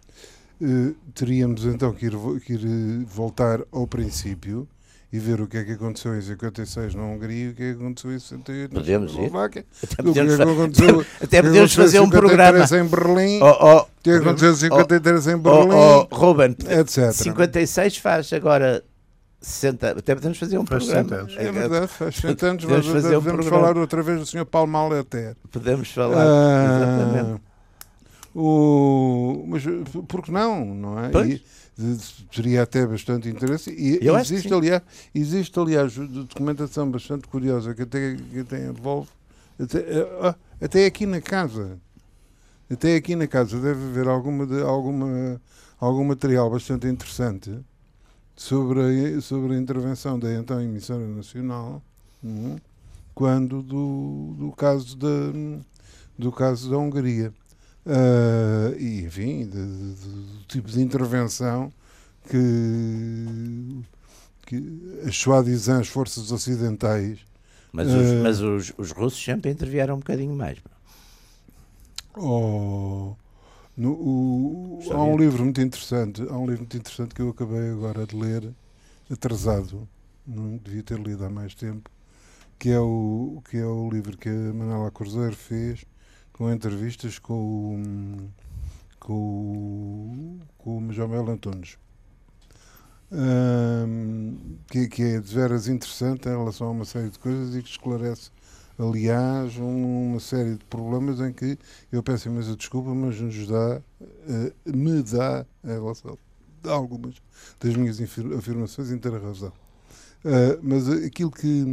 Eh, teríamos então que ir, que ir, eh, voltar ao princípio e ver o que é que aconteceu em 56 na Hungria e o que é que aconteceu em 68 na Podemos ir. Eslováquia. Até O que é podemos, que até o que é que podemos aconteceu fazer em um programa. 53 em Berlim, Oh, oh, o que é que aconteceu em 53 em oh, Berlim, oh, Ruben, etc. 56 faz agora 60. Até podemos fazer um Faz programa. 60 anos. É verdade, faz 60 anos, Podemos mas fazer um devemos programa. falar outra vez do Sr. Paulo Maleter. Podemos falar. Ah, Exatamente. O, mas por que não, não é? Pois. E, teria até bastante interesse. E Eu existe, aliás, existe, aliás, documentação bastante curiosa que até, que até envolve, até, eh, ah, até aqui na casa. Até aqui na casa deve haver alguma, de- alguma, algum material bastante interessante sobre a, sobre a intervenção da então emissora nacional hum, quando do, do caso da do caso da Hungria Ah, e enfim de- de- de- do tipo de intervenção que que as soi-disant as forças ocidentais Mas, os, eh, mas os, os russos sempre intervieram um bocadinho mais. Oh, no- o- há um livro muito interessante, há um livro muito interessante que eu acabei agora de ler, atrasado, não devia ter lido há mais tempo, que é o, que é o livro que a Manuela Cruzeiro fez com entrevistas com o, com com o Major Mel Antunes. Ahm, que, que é de veras interessante em relação a uma série de coisas e que esclarece, aliás, um- uma série de problemas em que eu peço imensa desculpa, mas nos dá, eh, me dá, em relação a algumas das minhas afirmações, inteira razão. Ah, mas aquilo que,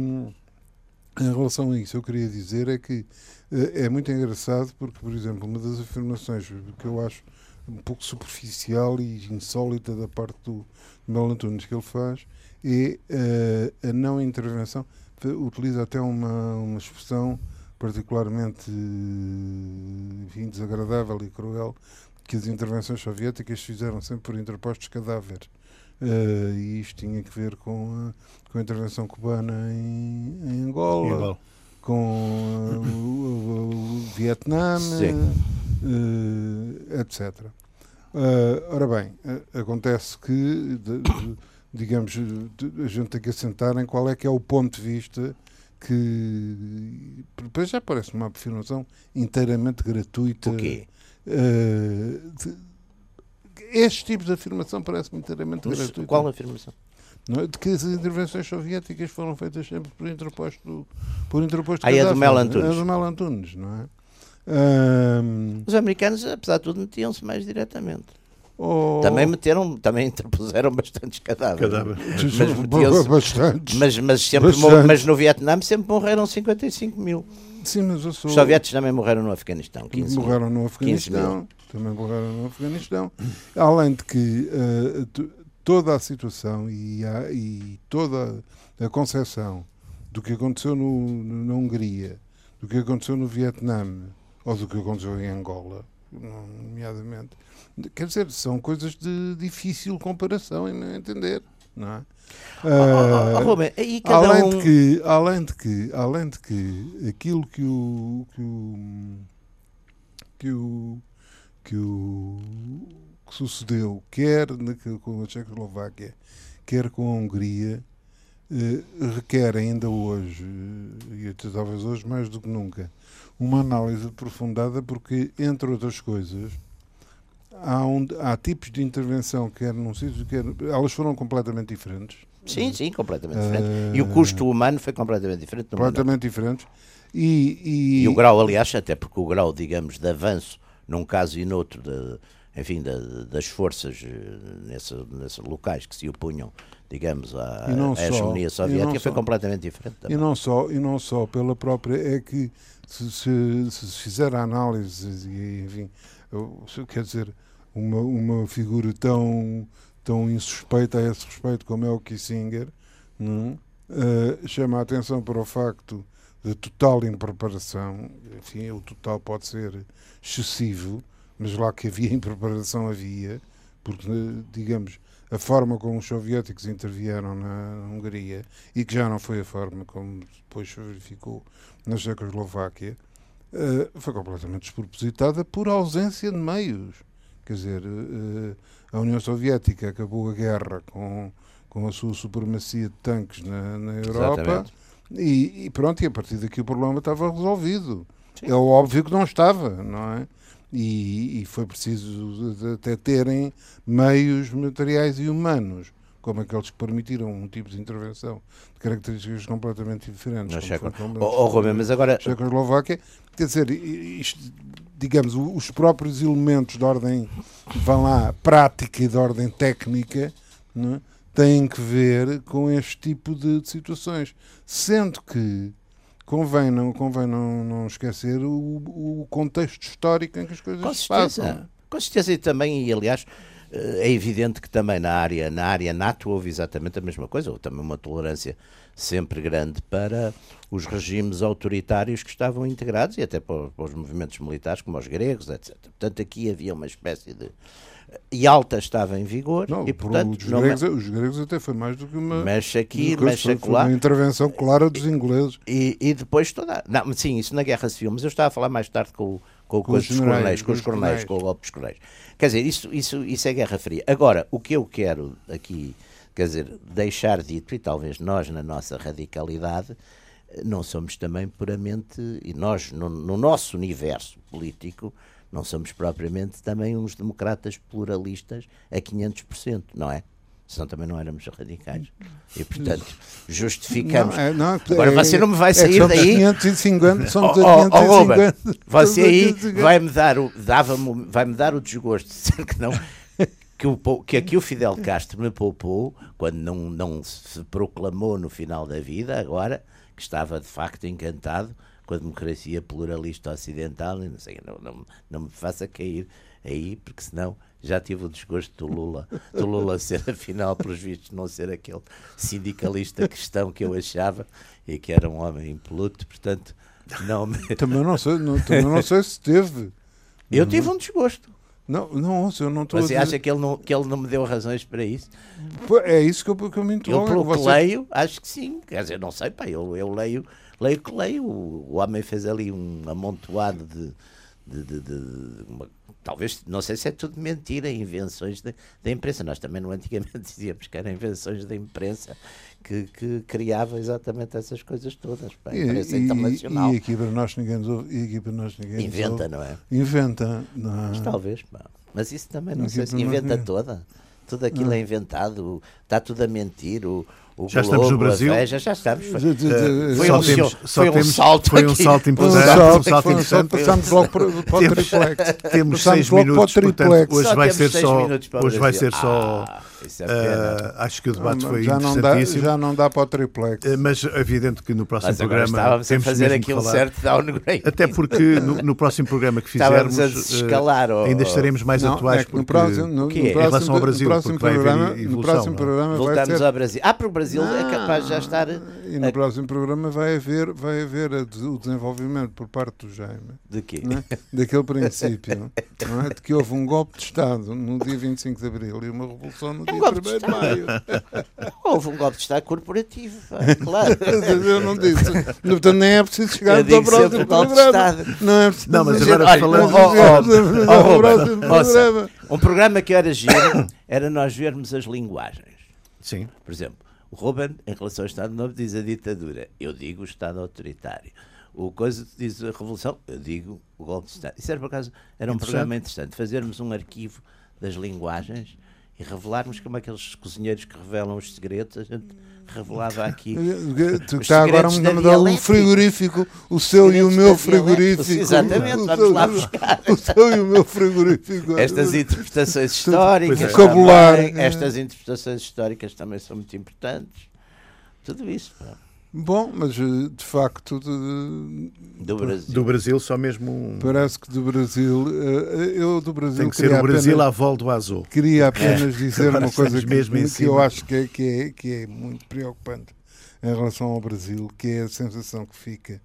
em relação a isso, eu queria dizer é que eh, é muito engraçado porque, por exemplo, uma das afirmações que eu acho um pouco superficial e insólita da parte do Mel Antunes que ele faz é eh, a não intervenção. Utiliza até uma, uma expressão particularmente enfim, desagradável e cruel que as intervenções soviéticas fizeram sempre por interpostos cadáveres. Eh, e isto tinha que ver com a, com a intervenção cubana em, em Angola, Igual. com uh, o, o- Vietnã, eh, etc. Eh, ora bem, eh, acontece que, de- de- digamos, de- a gente tem que assentar em qual é que é o ponto de vista que depois já parece uma afirmação inteiramente gratuita. O quê? Este tipo de afirmação parece-me inteiramente Mas gratuita. qual a afirmação? Não é? De que as intervenções soviéticas foram feitas sempre por interposto, por interposto Ah, é do. Mel Antunes. É do Mel Antunes, não é? Ahm, Os americanos, apesar de tudo, metiam-se mais diretamente. oh, Também meteram, também interpuseram bastantes cadáveres. Cadáver. Mas metiam-se- Bastantes. Mas, mas, sempre Bastante. mor- mas no Vietnã sempre morreram 55 mil. Sim, mas eu sou. Os soviéticos também morreram no Afeganistão, 15 mil. morreram no 15 mil. Afeganistão. Também morreram no Afeganistão. Além de que t- toda a situação e, a, e toda a concepção do que aconteceu no, no- na Hungria, do que aconteceu no Vietnã ou do que aconteceu em Angola, nomeadamente, quer dizer, são coisas de difícil comparação e não entender, não é? Oh, oh, oh, Eh, além um... de que além de que além de que aquilo que o que o que o que o que sucedeu, quer na, com a Tchecoslováquia, quer com a Hungria, eh, requer ainda hoje, e até talvez hoje mais do que nunca, uma análise aprofundada, porque, entre outras coisas, há, um, há tipos de intervenção, quer num sítio, quer. Elas foram completamente diferentes. Sim, sim, completamente diferente. E o custo humano foi completamente diferente. Completamente diferente. E, e... e, o grau, aliás, até porque o grau, digamos, de avanço, num caso e noutro, de, enfim, de, das forças eh, nesse, nesses locais que se opunham, digamos, à, à hegemonia soviética, foi só, completamente diferente. Também. E não, só, e não só pela própria, é que se, se, se fizer a análise, e, enfim, quer dizer, uma, uma figura tão, tão insuspeita a esse respeito como é o Kissinger, não? Uh, chama a atenção para o facto de total impreparação, enfim, o total pode ser excessivo, mas lá que havia impreparação havia, porque, digamos, a forma como os soviéticos intervieram na Hungria e que já não foi a forma como depois se verificou na Checoslováquia, uh, foi completamente despropositada por ausência de meios. Quer dizer, uh, a União Soviética acabou a guerra com, com a sua supremacia de tanques na, na Europa e, e, pronto, e a partir daqui o problema estava resolvido. Sim. É óbvio que não estava, não é? E, e, foi preciso até terem meios materiais e humanos, como aqueles que permitiram um tipo de intervenção de características completamente diferentes. Não, Checo. Oh, oh, Rubem, mas agora. Checoslováquia, quer dizer, isto, digamos, os próprios elementos de ordem, vão lá, prática e de ordem técnica, não é? Têm que ver com este tipo de, de situações. Sendo que convém não, convém não, não esquecer o, o contexto histórico em que as coisas com se passam. Com certeza, e também, e aliás, eh, é evidente que também na área, na área NATO houve exatamente a mesma coisa, houve também uma tolerância sempre grande para os regimes autoritários que estavam integrados e até para, para os movimentos militares, como os gregos, etc. Portanto, aqui havia uma espécie de e alta estava em vigor. Não, e, portanto, os, gregos, não... os gregos até foi mais do que uma. Mexe aqui, mexe lá. Uma intervenção clara dos ingleses. E, e depois toda. Não, sim, isso na Guerra Civil, mas eu estava a falar mais tarde com, com, com, com os, os coronéis, com os coronéis, com o golpe dos coronéis. Quer dizer, isso, isso, isso é Guerra Fria. Agora, o que eu quero aqui, quer dizer, deixar dito, e talvez nós, na nossa radicalidade, não somos também puramente. E nós, no, no nosso universo político não somos propriamente também uns democratas pluralistas a 500%, não é? Senão também não éramos radicais. E, portanto, justificamos. Não, é, não, Agora, é, você não me vai é sair é daí. 550, somos oh, oh, 550. Oh, você aí vai-me dar, o, vai -me dar o desgosto de dizer que não. Que, o, que aqui o Fidel Castro me poupou quando não, não se proclamou no final da vida, agora que estava de facto encantado com a democracia pluralista ocidental e não sei, não, não, não me faça cair aí, porque senão já tive o desgosto do Lula, do Lula ser, afinal, pelos vistos, não ser aquele sindicalista cristão que eu achava e que era um homem impoluto, portanto, não me... Também não sei, não, também não sei se teve. Eu tive um desgosto. Não, não, eu não estou Você acha que ele, não, que ele não me deu razões para isso? É isso que eu, que eu me interrogo. Eu, pelo que Você... leio, acho que sim. Quer dizer, não sei, pá, eu, eu leio leio que leio. O homem fez ali um amontoado de. de, de, de uma, talvez, não sei se é tudo mentira, invenções da imprensa. Nós também no antigamente dizíamos que eram invenções da imprensa que, que criava exatamente essas coisas todas para a imprensa e, internacional. E, aqui para nós ninguém e aqui para nós ninguém Inventa, não é? Inventa, não é? Mas talvez, pá. Mas isso também não aqui sei se inventa toda. Tudo aquilo não. é inventado, está tudo a mentir. O, o já Globo, estamos no Brasil. Veja, já estamos. Foi, foi, um, temos, foi um salto. Foi um salto importante. Um salto, um. Passamos logo para, para o triplex. Temos seis minutos, portanto, hoje vai ser só. Hoje vai ser só. Uh, acho que o debate foi já interessantíssimo. Não dá, já não dá para o triplex. Uh, mas é evidente que no próximo mas programa. Estávamos a fazer aquilo certo downgrade. Até porque no, no, próximo programa que fizermos. a escalar. Uh, ainda estaremos mais não, atuais. É porque, no próximo, no, no, em relação ao Brasil, porque vai haver evolução. No próximo programa Voltamos ao Brasil. Ah, para o Brasil é capaz de já estar. E no próximo programa vai haver, vai haver o desenvolvimento por parte do Jaime. De quê? É? Daquele princípio. não é? De que houve um golpe de Estado no dia 25 de Abril e uma revolução no dia Um golpe de 1 de maio. Houve um golpe de Estado corporativo, pá, claro. Eu não disse. Portanto, nem é preciso chegar ao digo próximo programa. Estado. Não é preciso Não, mas agora Olha, falando- Ao Ruben, próximo ouça, programa. Um programa que era giro era nós vermos as linguagens. Sim. Por exemplo, o Ruben, em relação ao Estado Novo, diz a ditadura. Eu digo o Estado autoritário. O coisa diz a revolução. Eu digo o golpe de Estado. Isso era, por acaso, era um programa interessante. Fazermos um arquivo das linguagens e revelarmos como aqueles cozinheiros que revelam os segredos, a gente revelava aqui. Tu está agora a da mandar um frigorífico, o seu e o meu frigorífico. Exatamente, vamos seu- lá buscar. O seu e o meu frigorífico. Estas interpretações históricas, é. Vocabulário. também, estas interpretações históricas também são muito importantes. Tudo isso pá, Bom, mas eh, de facto, de- do Brasil. Do Brasil, só mesmo um. parece que do Brasil, eh, eu do Brasil Tem que ser queria o Brasil apenas- à volta do Azul. Queria apenas dizer Agora uma coisa que, mesmo que eu acho que é, que, é, que é muito preocupante em relação ao Brasil, que é a sensação que fica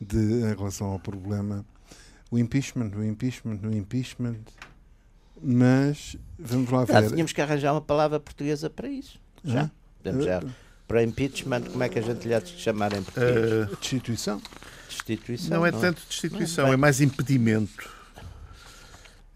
de, em relação ao problema, o impeachment, o impeachment, o impeachment, mas vamos lá Já ver. tínhamos que arranjar uma palavra portuguesa para isso. Já. Podemos já. Para impeachment, como é que a gente lhe há de chamar em português? Eh, Destituição. Destituição. não é tanto destituição, Não, é mais impedimento.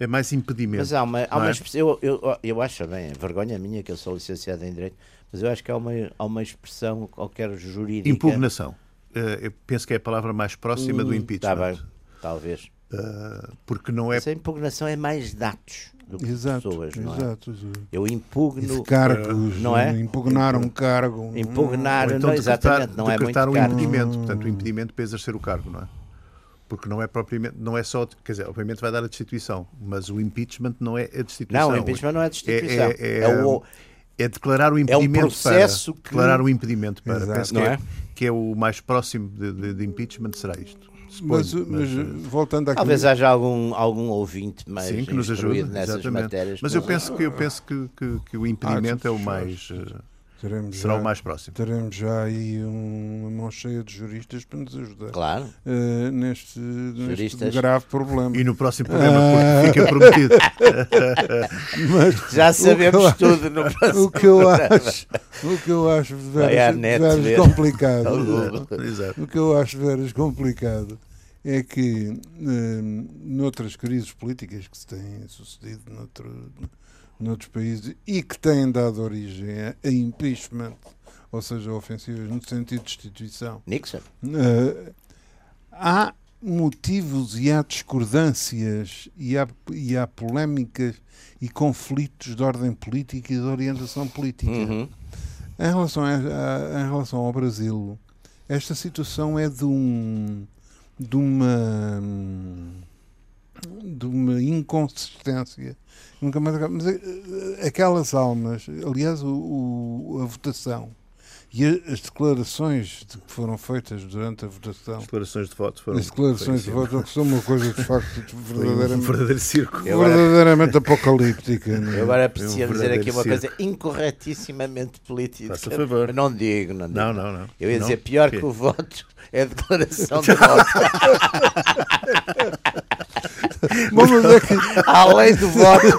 É mais impedimento. Mas há uma, há uma é? expressão, eu, eu, eu acho bem, vergonha minha que eu sou licenciado em Direito, mas eu acho que há uma, há uma expressão qualquer jurídica. Impugnação. Eh, eu penso que é a palavra mais próxima do Hum, impeachment. Tá bem, talvez. Eh, porque não é. Mas a impugnação é mais dados do que Exato, pessoas, não é? exato. Eu impugno, cargos, não é? impugnar um cargo. impugnar, então não, decretar, exatamente, não é muito um caro. impedimento. Portanto, o impedimento para exercer o cargo, não é? Porque não é propriamente, não é só, quer dizer, obviamente vai dar a destituição, mas o impeachment não é a destituição. Não, o impeachment não é destituição. É, é- É o- é declarar o impedimento processo para. que- Declarar o impedimento para. Exato. Penso Não que, é, é? que é o mais próximo de, de- de impeachment será isto. Suponho, Mas, mas, eh, voltando aqui. Talvez haja algum, algum ouvinte mais Sim, que nos ajude, nessas exatamente. matérias. Mas eu penso que, eu penso que, que, que o impedimento é o mais. eh, teremos será já, o mais próximo. Teremos já aí um- uma mão cheia de juristas para nos ajudar. Claro. eh, neste, neste grave problema. E no próximo programa, Ah. fica prometido. Mas Já sabemos eu- tudo no próximo o que eu programa. acho, o que eu acho veras, net veras complicado, o que eu acho veras complicado é que hum, noutras crises políticas que se têm sucedido noutro, noutros países e que têm dado origem a, impeachment, ou seja, ofensivas no sentido de destituição, Nixon. Eh, há motivos e há discordâncias e há, e há polémicas e conflitos de ordem política e de orientação política. Uhum. Em, relação a, a- em relação ao Brasil, esta situação é de um de uma de uma inconsistência. Nunca mais, mas eh, aquelas almas, aliás, o, o- a votação e as declarações de que foram feitas durante a votação, As declarações de voto foram. as declarações de voto, são uma coisa de facto um verdadeiramente, verdadeiro circo. Verdadeiramente apocalíptica. não é? Eu agora Foi um preciso dizer aqui uma verdadeiro coisa incorretíssimamente política. Faça favor. Não digo, não digo. Não, não, não. Eu ia Não? dizer pior que o voto é a declaração de voto. Mas é que Além do voto.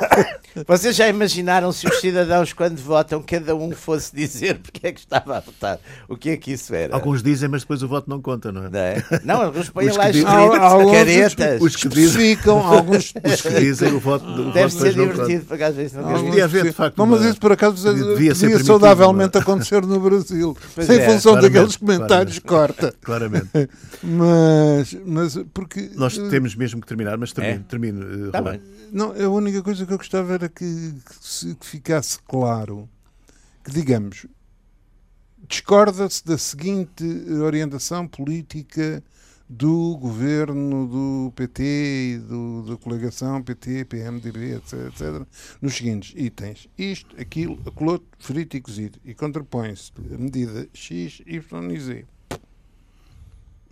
Vocês já imaginaram se os cidadãos, quando votam, cada um fosse dizer porque é que estava a votar? O que é que isso era? Alguns dizem, mas depois o voto não conta, não é? Não, é? não alguns põem lá escrito alguns caretas. Os que dizem, alguns os que dizem o voto, o Deve voto ser divertido, por acaso isso não quero Podia haver, de facto, Não, mas isso por acaso devia devia, ser permitido, saudavelmente acontecer no Brasil. Pois sem é, função claramente, daqueles comentários, corta. Claramente. Mas, mas porque. Nós temos mesmo que terminar, mas termino. É? termino eh, Tá bem. Não, a única coisa que eu gostava era que, que, se- que ficasse claro que, digamos, discorda-se da seguinte orientação política do governo do PT e do, da coligação PT, PMDB, etc, etc, nos seguintes itens. Isto, aquilo, aquilo outro, frito e cozido. E contrapõe-se a medida X, Y e Z.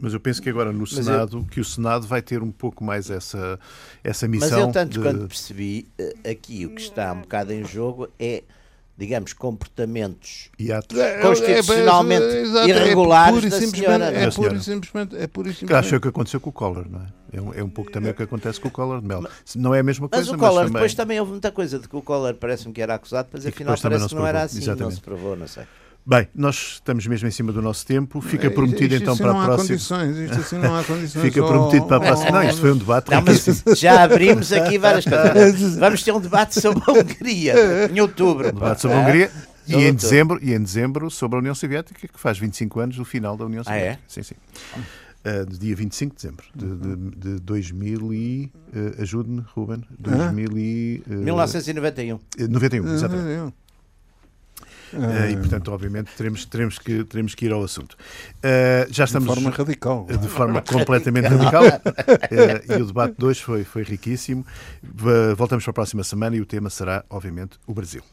Mas eu penso que agora no eu- Senado, que o Senado vai ter um pouco mais essa, essa Mas missão. eu, tanto de- quanto percebi, eh, aqui o que está um bocado em jogo é, digamos, comportamentos e atos. Constitucionalmente É, é, exato, irregulares pura e da simplesmente- senhora, É pura e simplesmente. É pura e Que acho simplesmente. que aconteceu com o Collor, não é? É um, é um pouco também o que acontece com o Collor de Mel. Não é a mesma Mas coisa, o Collor também... depois também houve muita coisa de que o Collor parece-me que era acusado, mas E afinal parece não que se não era assim, não Exatamente. se provou, não sei. Bem, nós estamos mesmo em cima do nosso tempo. Fica É, prometido isto então assim para não a próxima. condições, isto assim não há condições. Fica prometido para a próxima. Não, isto foi um debate Não, mas já abrimos aqui várias coisas. Vamos ter um debate sobre a Hungria em outubro. Um debate sobre a Ah, Hungria e sobre em, dezembro, e em dezembro sobre a União Soviética, que faz 25 anos do final da União Ah, é? Soviética. Sim, sim. Uh, do dia 25 de dezembro de, de, de 2000 e... Uh, Ajude-me, Ruben. 2000 e... Uh, 1991. 91, exatamente. Uh, e, portanto, obviamente, teremos, teremos, que, teremos que ir ao assunto. Uh, já De estamos... forma radical. de forma completamente radical. Eh, e o debate de hoje foi, foi riquíssimo. Voltamos para a próxima semana e o tema será, obviamente, o Brasil.